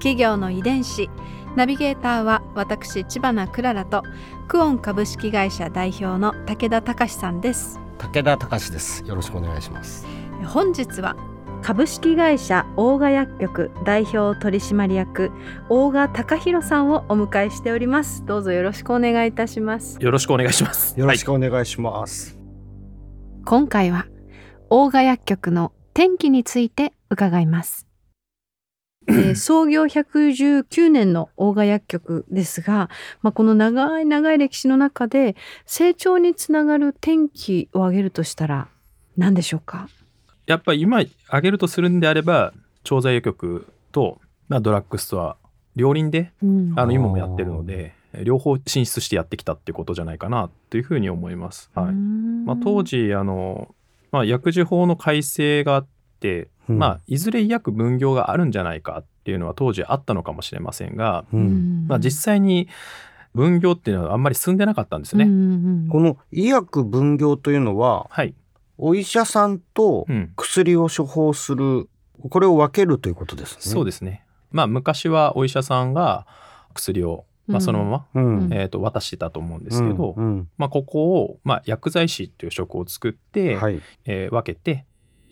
企業の遺伝子。ナビゲーターは私千葉なクララとクオン株式会社代表の武田隆さんです。武田隆です。よろしくお願いします。本日は株式会社大賀薬局代表取締役大賀隆弘さんをお迎えしております。どうぞよろしくお願いいたします。よろしくお願いします。よろしくお願いします、今回は大賀薬局の天気について伺います、え ー創業119年の大賀薬局ですが、まあ、この長い長い歴史の中で成長につながる転機を挙げるとしたら何でしょうか？やっぱり今挙げるとするんであれば、調剤薬局と、まあ、ドラッグストア、両輪でうんあの今もやってるので、両方進出してやってきたってことじゃないかなというふうに思います。はい。まあ、当時あの、まあ、薬事法の改正があって、うん。まあ、いずれ医薬分業があるんじゃないかっていうのは当時あったのかもしれませんが、ううん。んまあ、実際に分業っていうのはあんまり進んでなかったんですね。うんうんこの医薬分業というのははい。お医者さんとうん。薬を処方するこれを分けるということですね。そうですね。まあ昔はお医者さんが薬を、まあ、そのまま、うんうん。えー、と渡してたと思うんですけど、うん。うん。まあ、ここを、まあ、薬剤師っていう職を作って、はい、えー分けて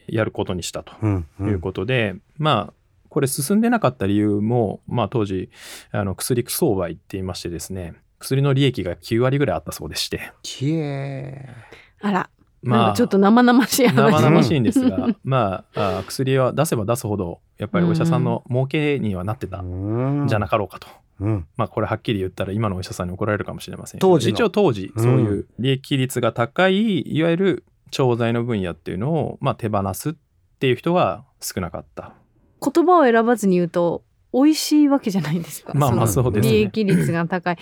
やることにしたとうんうん。いうことで、まあこれ進んでなかった理由も、まあ、当時あの薬相売って言いましてですね薬の利益が9割ぐらいあったそうでして。きえあら、まあかちょっと生々しい話。生々しいんですが、まああ薬は出せば出すほどやっぱりお医者さんの儲けにはなってたんじゃなかろうかと。うん。まあこれはっきり言ったら今のお医者さんに怒られるかもしれません。当時の。一応当時うんそういう利益率が高い、いわゆる調剤の分野っていうのを、まあ、手放すっていう人が少なかった。言葉を選ばずに言うと美味しいわけじゃないですか。まあまあそうですね利益率が高い。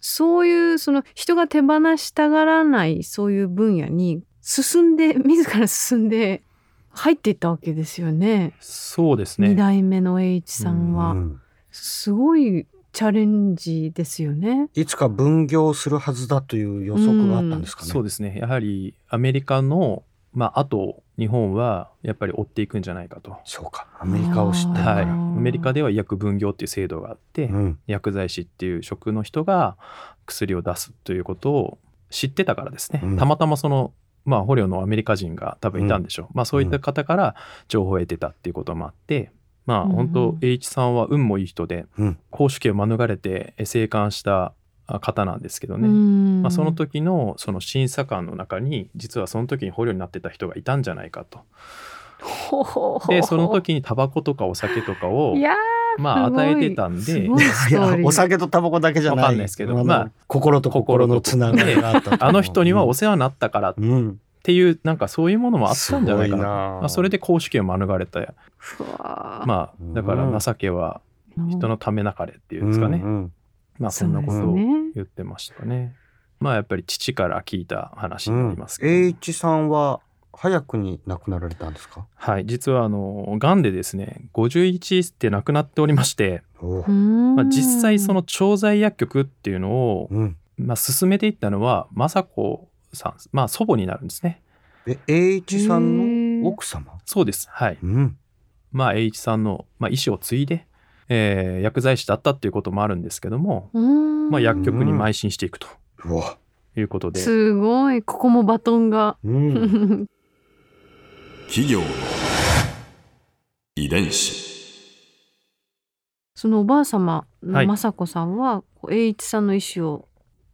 そういうその人が手放したがらないそういう分野に進んで自ら進んで入っていったわけですよね。そうです二ね。代目の栄一さんは、うんすごいチャレンジですよね。いつか分業するはずだという予測があったんですかね、そうですね。やはりアメリカの、まあ、あと日本はやっぱり追っていくんじゃないかと。そうか。アメリカを知ってるから、はい。アメリカでは医薬分業っていう制度があって、うん。薬剤師っていう職の人が薬を出すということを知ってたからですね、うん。たまたまそのまあ捕虜のアメリカ人が多分いたんでしょう、まあそういった方から情報を得てたっていうこともあってまあうん本当栄一さんは運もいい人でうん。公主刑を免れてえ生還したあ方なんですけどね、うんまあ、その時のその審査官の中に実はその時に捕虜になってた人がいたんじゃないかと。でその時にタバコとかお酒とかをまあ与えてたんでお酒とタバコだけじゃない。わかんないですけどまあ心と心のつながりがあったと。あの人にはお世話になったからっうんていうなんかそういうものもあったんじゃないかな。なまあ、それで公主権を免れた。まあだから情けは人のためなかれっていうんですかね、うんうんまあそんなことを言ってましたね。まあやっぱり父から聞いた話になりますけど、栄一さんは早くに亡くなられたんですか？はい。実はあのがんでですね51って亡くなっておりまして、おまあ、実際その調剤薬局っていうのを、うん。まあ、進めていったのは雅子さんまあ祖母になるんですね。え栄一さんの奥様？そうです。はい。うん。まあ栄一さんの、まあ、意思を継いで、えー薬剤師だったっていうこともあるんですけども、うん。まあ、薬局に邁進していくと。うわ。いうことで、すごい。ここもバトンが、うん。企業の遺伝子。そのおばあ様はい。の雅子さんは、こう栄一さんの意思を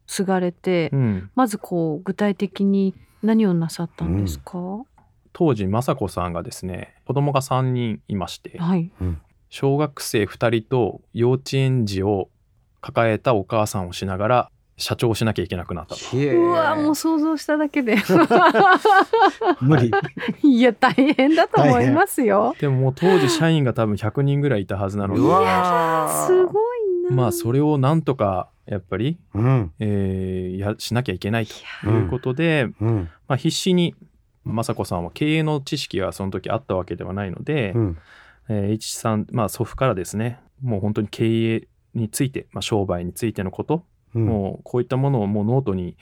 継がれて、うん、まずこう具体的に何をなさったんですか、当時雅子さんがですね子供が3人いましてはい。小学生2人と幼稚園児を抱えたお母さんをしながら、社長をしなきゃいけなくなったうわもう想像しただけで。無理。いや大変だと思いますよ。でももう当時社員が多分100人ぐらいいたはずなので。うわーすごいなまあそれをなんとかやっぱり、うん。えーやしなきゃいけないということで、うん。まあ、必死に雅子さんは経営の知識がその時あったわけではないので、うん。えー H さん、まあ、祖父からですねもう本当に経営について、まあ、商売についてのこと、うん。もうこういったものをもうノートに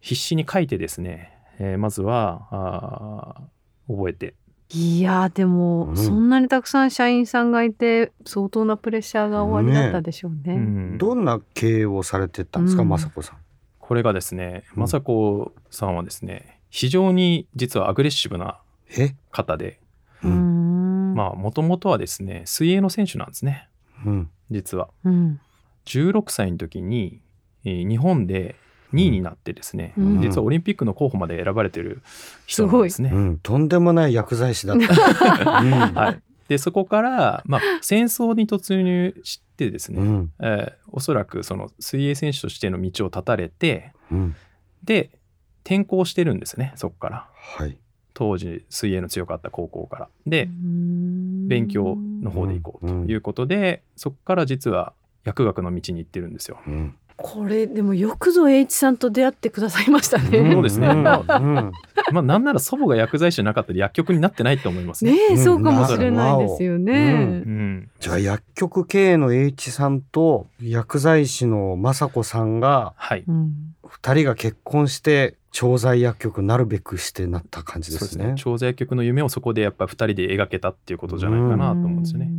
必死に書いてですね、えーまずはあー覚えていやでも、うん。そんなにたくさん社員さんがいて相当なプレッシャーが終わりだったでしょうね。うん。どんな経営をされてたんですか、うん。雅子さん。これがですねうん。雅子さんはですね非常に実はアグレッシブなえ、方でうーん。まあもともとはですね水泳の選手なんですね。うん、実は。うん。16歳の時に、えー日本で2位になってですね、うん実はオリンピックの候補まで選ばれてる人なんですね。うん、とんでもない薬剤師だった。うんはい、でそこから、まあ、戦争に突入してですね、うん、えーおそらくその水泳選手としての道を断たれてうん、で転校してるんですねそこからはい。当時水泳の強かった高校から。で勉勉強の方で行こうということで、そこから実は薬学の道に行ってるんですよ。うん、これでもよくぞ H さんと出会ってくださいましたね。そうですね。うん。まあなんなら祖母が薬剤師じゃなかったら薬局になってないと思いますね。ねそうかもしれないですよね。うん、じゃあ薬局経営の H さんと薬剤師の雅子さんがはい、うん。二人が結婚して調剤薬局なるべくしてなった感じですすね。ね調剤薬局の夢をそこでやっぱ2人で描けたっていうことじゃないかなと思うんですよね。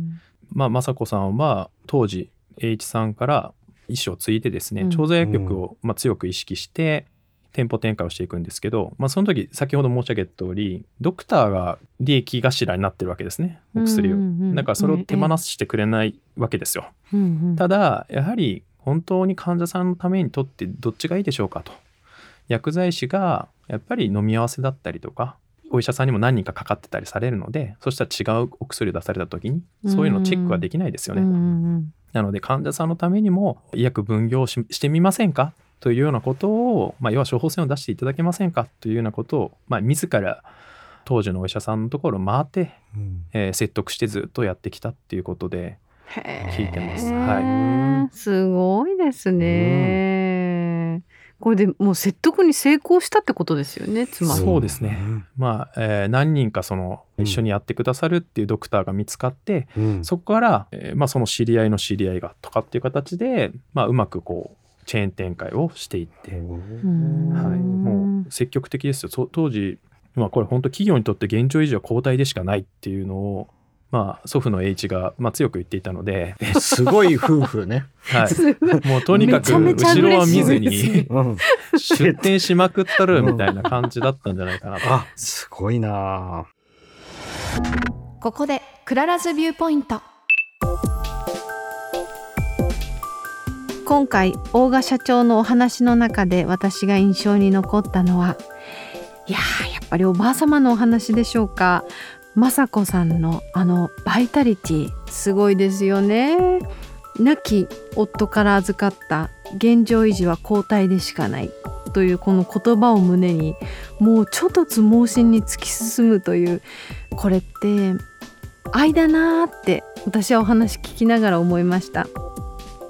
まあ雅子さんは当時 H さんから意思を継いでですね、うん。調剤薬局をまあ強く意識して店舗展開をしていくんですけど、まあ、その時先ほど申し上げた通りドクターが利益頭になってるわけですねお薬を。うんうんうん。だからそれを手放してくれないわけですよ。うんうん。ただやはり本当に患者さんのためにとってどっちがいいでしょうかと。薬剤師がやっぱり飲み合わせだったりとかお医者さんにも何人かかかってたりされるのでそしたら違うお薬を出された時にそういうのチェックはできないですよね。うんうんなので患者さんのためにも医薬分業ししてみませんか？というようなことを、まあ、要は処方箋を出していただけませんか？というようなことを、まあ、自ら当時のお医者さんのところを回って、うん。えー説得してずっとやってきたっていうことでへ聞いてます。えはすごいですね。これでもう説得に成功したってことですよね、つまり。そうですね。ん。まあ、えー何人かそのうん。一緒にやってくださるっていうドクターが見つかって、うん。そこから、えーまあ、その知り合いの知り合いがとかっていう形で、まあ、うまくこうチェーン展開をしていって、ん。はい、もう積極的ですよ。当時、まあ、これ本当企業にとって現状維持は交代でしかないっていうのを、まあ、祖父の H が、まあ、強く言っていたので、すごい夫婦ね。はい、もうとにかく後ろは見ずにうん、出店しまくったるみたいな感じだったんじゃないかなと。あ、すごいな。あ。ここで Clara's Viewpoint。今回大賀社長のお話の中で私が印象に残ったのはいやーやっぱりおばあ様のお話でしょうか雅子さんのあのバイタリティすごいですよね亡き夫から預かった現状維持は交代でしかないというこの言葉を胸にもうちょっつ盲信に突き進むというこれって愛だなーって私はお話聞きながら思いました。ま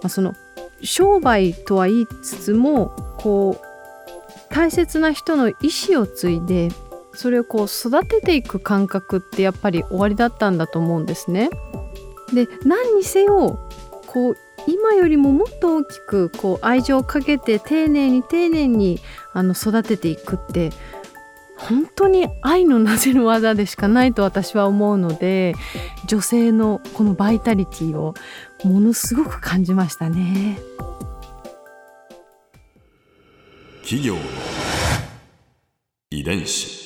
あ、その商売とは言いつつもこう大切な人の意思を継いでそれをこう育てていく感覚ってやっぱり終わりだったんだと思うんですね。で何にせよこう今よりももっと大きくこう愛情をかけて丁寧に丁寧にあの育てていくって本当に愛のなせる技でしかないと私は思うので女性のこのバイタリティをものすごく感じましたね。企業の遺伝子